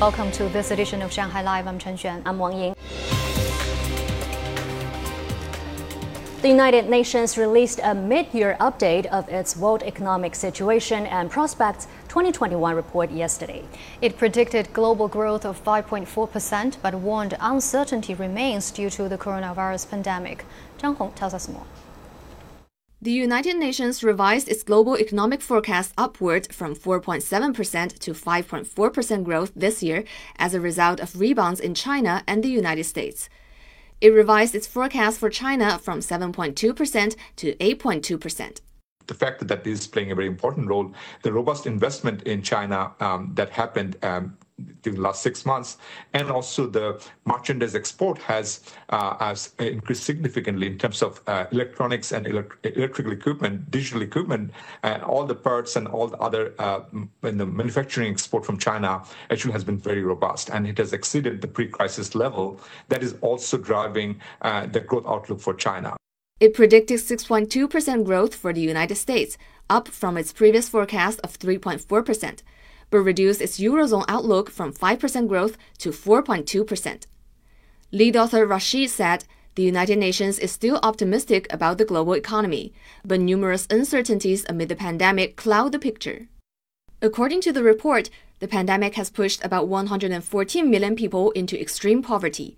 Welcome to this edition of Shanghai Live. I'm Chen Xuan. I'm Wang Ying. The United Nations released a mid-year update of its World Economic Situation and Prospects 2021 report yesterday. It predicted global growth of 5.4% but warned uncertainty remains due to the coronavirus pandemic. Zhang Hong tells us more. The United Nations revised its global economic forecast upward from 4.7% to 5.4% growth this year as a result of rebounds in China and the United States. It revised its forecast for China from 7.2% to 8.2% the fact that this is playing a very important role, the robust investment in China um, that happened um, during the last six months, and also the merchandise export has uh, has increased significantly in terms of uh, electronics and elect- electrical equipment, digital equipment, and all the parts and all the other uh, the manufacturing export from China actually has been very robust, and it has exceeded the pre-crisis level. That is also driving uh, the growth outlook for China. It predicted 6.2% growth for the United States, up from its previous forecast of 3.4% but reduced its Eurozone outlook from 5% growth to 4.2%. Lead author Rashid said the United Nations is still optimistic about the global economy, but numerous uncertainties amid the pandemic cloud the picture. According to the report, the pandemic has pushed about 114 million people into extreme poverty,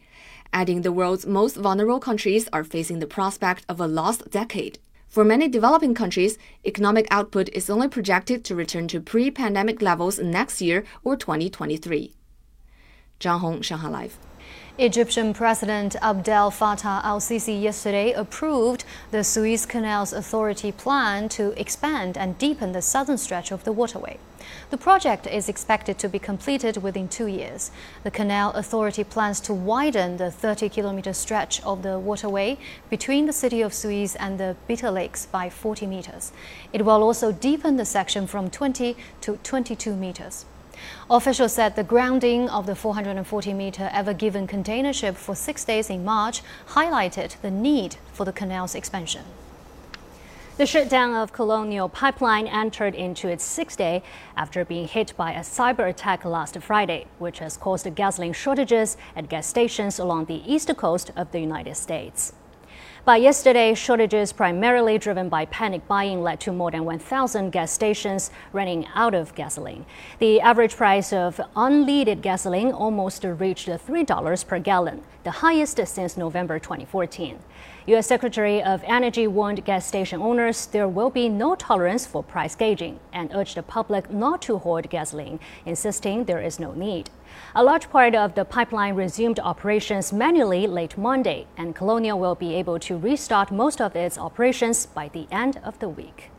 adding the world's most vulnerable countries are facing the prospect of a lost decade. For many developing countries, economic output is only projected to return to pre pandemic levels next year or 2023. Zhang Hong, Shanghai Live. Egyptian President Abdel Fattah al Sisi yesterday approved the Suez Canal's authority plan to expand and deepen the southern stretch of the waterway. The project is expected to be completed within two years. The Canal Authority plans to widen the 30 kilometer stretch of the waterway between the city of Suez and the Bitter Lakes by 40 meters. It will also deepen the section from 20 to 22 meters. Officials said the grounding of the 440 meter Ever Given container ship for six days in March highlighted the need for the canal's expansion. The shutdown of Colonial Pipeline entered into its sixth day after being hit by a cyber attack last Friday, which has caused gasoline shortages at gas stations along the east coast of the United States. By yesterday, shortages primarily driven by panic buying led to more than 1,000 gas stations running out of gasoline. The average price of unleaded gasoline almost reached $3 per gallon, the highest since November 2014. U.S. Secretary of Energy warned gas station owners there will be no tolerance for price gouging and urged the public not to hoard gasoline, insisting there is no need. A large part of the pipeline resumed operations manually late Monday, and Colonial will be able to restart most of its operations by the end of the week.